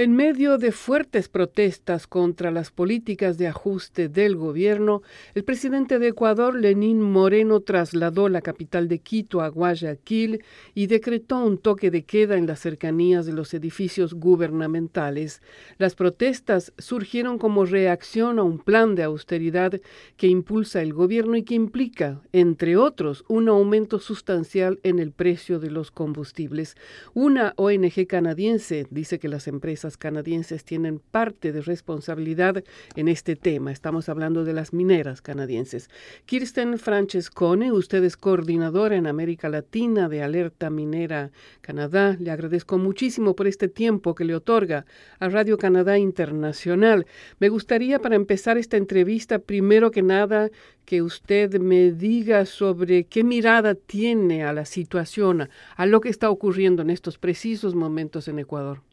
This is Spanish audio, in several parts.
En medio de fuertes protestas contra las políticas de ajuste del gobierno, el presidente de Ecuador, Lenín Moreno, trasladó la capital de Quito a Guayaquil y decretó un toque de queda en las cercanías de los edificios gubernamentales. Las protestas surgieron como reacción a un plan de austeridad que impulsa el gobierno y que implica, entre otros, un aumento sustancial en el precio de los combustibles. Una ONG canadiense dice que las empresas canadienses tienen parte de responsabilidad en este tema. Estamos hablando de las mineras canadienses. Kirsten Francescone, usted es coordinadora en América Latina de Alerta Minera Canadá. Le agradezco muchísimo por este tiempo que le otorga a Radio Canadá Internacional. Me gustaría para empezar esta entrevista, primero que nada, que usted me diga sobre qué mirada tiene a la situación, a lo que está ocurriendo en estos precisos momentos en Ecuador.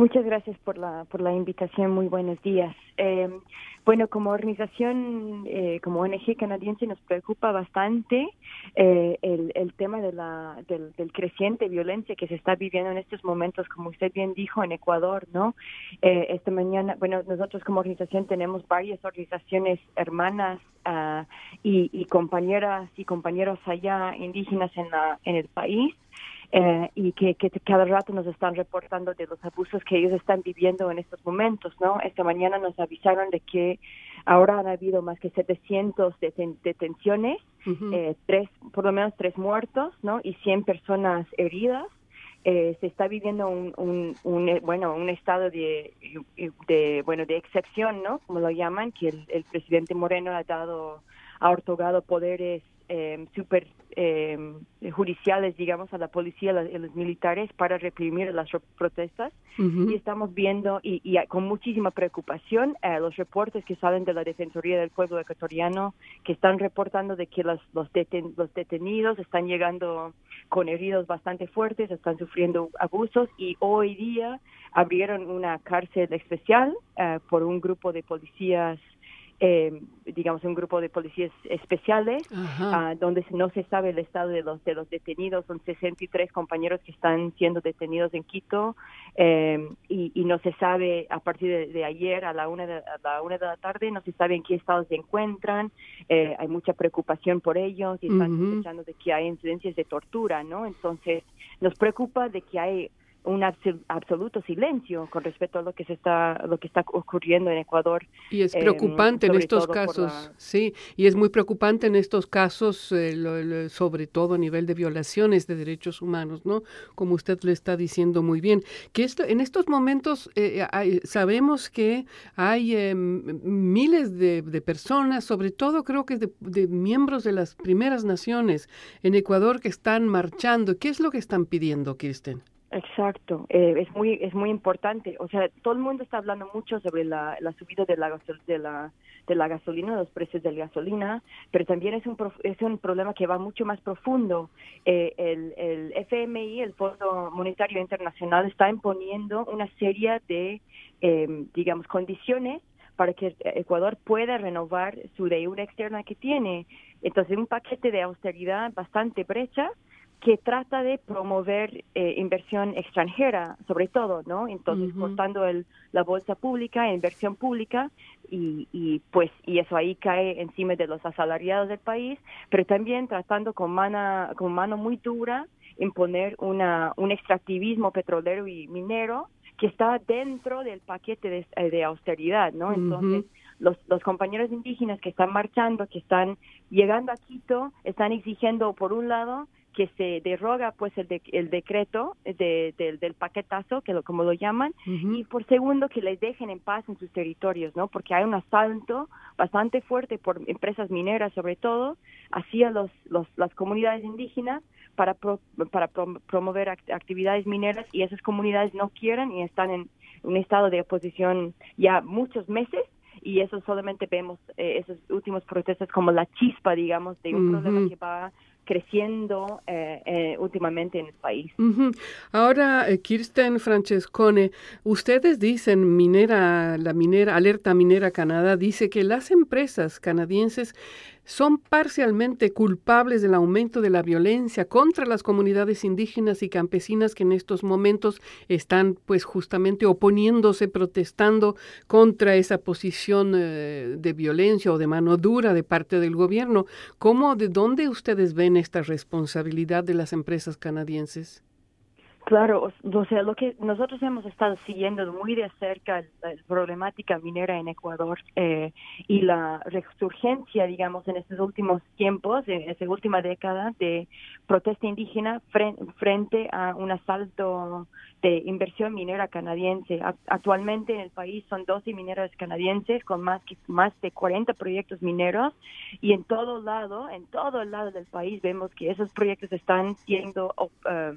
Muchas gracias por la, por la invitación. Muy buenos días. Eh, bueno, como organización, eh, como ONG canadiense, nos preocupa bastante eh, el, el tema de la, del, del, creciente violencia que se está viviendo en estos momentos, como usted bien dijo, en Ecuador, ¿no? Eh, esta mañana, bueno, nosotros como organización tenemos varias organizaciones hermanas uh, y, y compañeras y compañeros allá indígenas en, la, en el país eh, y que, que, cada rato nos están reportando de los abusos que ellos están viviendo en estos momentos, ¿no? Esta mañana nos avisaron de que ahora han habido más que 700 detenciones, eh, tres, por lo menos tres muertos, ¿no? Y 100 personas heridas. Eh, se está viviendo un, un, un, eh, bueno un estado de, de bueno de excepción no como lo llaman que el, el presidente Moreno ha dado ha otorgado poderes eh, super eh, judiciales, digamos, a la policía, a los militares para reprimir las protestas. Y estamos viendo, y, y, con muchísima preocupación, eh, los reportes que salen de la Defensoría del Pueblo Ecuatoriano, que están reportando de que los, los, deten los detenidos están llegando con heridos bastante fuertes, están sufriendo abusos y hoy día abrieron una cárcel especial eh, por un grupo de policías eh, digamos un grupo de policías especiales uh, donde no se sabe el estado de los de los detenidos. Son 63 compañeros que están siendo detenidos en Quito eh, y, y, no se sabe a partir de, de ayer a la una de, a la una de la tarde no se sabe en qué estado se encuentran. Eh, hay mucha preocupación por ellos y están uh -huh. de que hay incidencias de tortura no entonces nos preocupa de que hay un absoluto silencio con respecto a lo que se está lo que está ocurriendo en Ecuador y es preocupante eh, en estos casos la... sí y es muy preocupante en estos casos eh, lo, lo, sobre todo a nivel de violaciones de derechos humanos no como usted le está diciendo muy bien que esto en estos momentos eh, hay, sabemos que hay eh, miles de, de, personas sobre todo creo que de, de miembros de las primeras naciones en Ecuador que están marchando. Qué es lo que están pidiendo Kirsten Exacto, eh, es muy es muy importante. O sea, todo el mundo está hablando mucho sobre la, la subida de la, de la de la gasolina, los precios de la gasolina, pero también es un es un problema que va mucho más profundo. Eh, el, el FMI, el Fondo Monetario Internacional, está imponiendo una serie de, eh, digamos, condiciones para que Ecuador pueda renovar su deuda externa que tiene. Entonces, un paquete de austeridad bastante brecha que trata de promover eh, inversión extranjera, sobre todo, ¿no? Entonces, uh -huh. cortando el, la bolsa pública, inversión pública, y, y, pues, y eso ahí cae encima de los asalariados del país, pero también tratando con, mana, con mano muy dura imponer una, un extractivismo petrolero y minero que está dentro del paquete de, de austeridad, ¿no? Entonces, uh -huh. Los, los, compañeros indígenas que están marchando, que están llegando a Quito, están exigiendo, por un lado, que se derroga pues el, de, el decreto de, de, del paquetazo, que lo, como lo llaman, uh -huh. y por segundo que les dejen en paz en sus territorios, ¿no? Porque hay un asalto bastante fuerte por empresas mineras, sobre todo, hacia los, los, las comunidades indígenas para, pro, para pro, promover act actividades mineras y esas comunidades no quieren y están en un estado de oposición ya muchos meses y eso solamente vemos eh, esos últimos protestos como la chispa, digamos, de un uh -huh. problema que va creciendo eh, eh, últimamente en el país. Ahora, eh, Kirsten Francescone, ustedes dicen, minera, la minera, Alerta Minera Canadá dice que las empresas canadienses son parcialmente culpables del aumento de la violencia contra las comunidades indígenas y campesinas que en estos momentos están pues justamente oponiéndose, protestando contra esa posición de violencia o de mano dura de parte del gobierno. ¿Cómo, de dónde ustedes ven esta responsabilidad de las empresas canadienses? Claro, o sea, lo que nosotros hemos estado siguiendo muy de cerca la, problemática minera en Ecuador eh, y la resurgencia, digamos, en estos últimos tiempos, en esta última década, de protesta indígena frente a un asalto de inversión minera canadiense. Actualmente en el país son 12 mineros canadienses con más, más de 40 proyectos mineros y en todo lado, en todo el lado del país vemos que esos proyectos están siendo... Uh,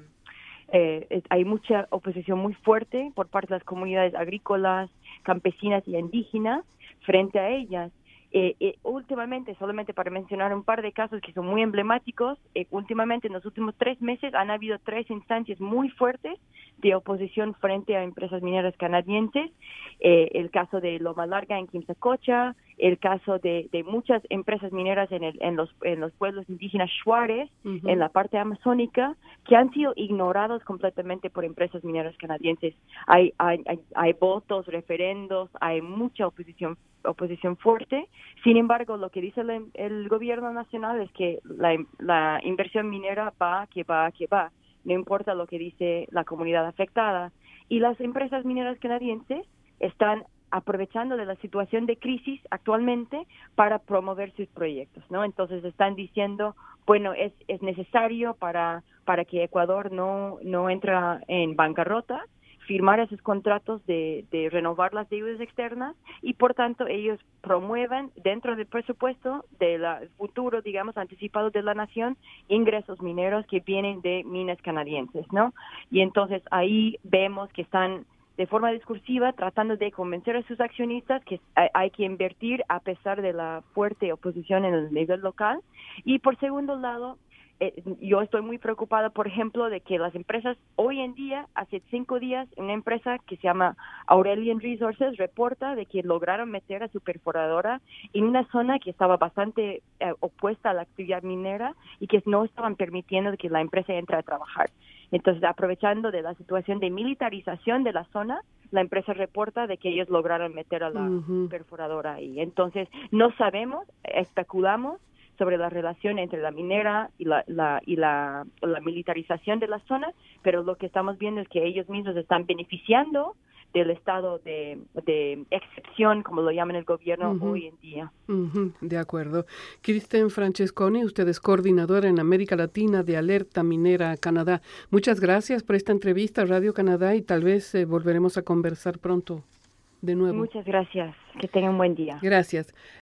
eh, hay mucha oposición muy fuerte por parte de las comunidades agrícolas, campesinas y indígenas frente a ellas. Eh, eh, últimamente, solamente para mencionar un par de casos que son muy emblemáticos, eh, últimamente en los últimos tres meses han habido tres instancias muy fuertes de oposición frente a empresas mineras canadienses. el caso de Loma Larga en Quimsacocha, el caso de, muchas empresas mineras en, el, en, los, en los pueblos indígenas Juárez, en la parte amazónica, que han sido ignorados completamente por empresas mineras canadienses. Hay, hay, hay, votos, referendos, hay mucha oposición oposición fuerte. Sin embargo, lo que dice el, gobierno nacional es que la, la inversión minera va, que va, que va. No importa lo que dice la comunidad afectada. Y las empresas mineras canadienses están aprovechando de la situación de crisis actualmente para promover sus proyectos, ¿no? Entonces están diciendo, bueno, es, es necesario para, para que Ecuador no, no entra en bancarrota, firmar esos contratos de, de renovar las deudas externas y por tanto ellos promueven dentro del presupuesto del futuro, digamos, anticipado de la nación, ingresos mineros que vienen de minas canadienses, ¿no? Y entonces ahí vemos que están de forma discursiva tratando de convencer a sus accionistas que hay, que invertir a pesar de la fuerte oposición en el nivel local. Y por segundo lado, eh, yo estoy muy preocupada, por ejemplo, de que las empresas hoy en día, hace cinco días, una empresa que se llama Aurelian Resources reporta de que lograron meter a su perforadora en una zona que estaba bastante eh, opuesta a la actividad minera y que no estaban permitiendo que la empresa entre a trabajar. Entonces, aprovechando de la situación de militarización de la zona, la empresa reporta de que ellos lograron meter a la perforadora ahí. Entonces, no sabemos, especulamos sobre la relación entre la minera y la, y la, militarización de la zona, pero lo que estamos viendo es que ellos mismos están beneficiando del estado de, excepción, como lo llaman el gobierno hoy en día. de acuerdo. Kristen Francesconi, usted es coordinadora en América Latina de Alerta Minera Canadá. Muchas gracias por esta entrevista a Radio Canadá y tal vez eh, volveremos a conversar pronto de nuevo. Muchas gracias. Que tengan un buen día. Gracias.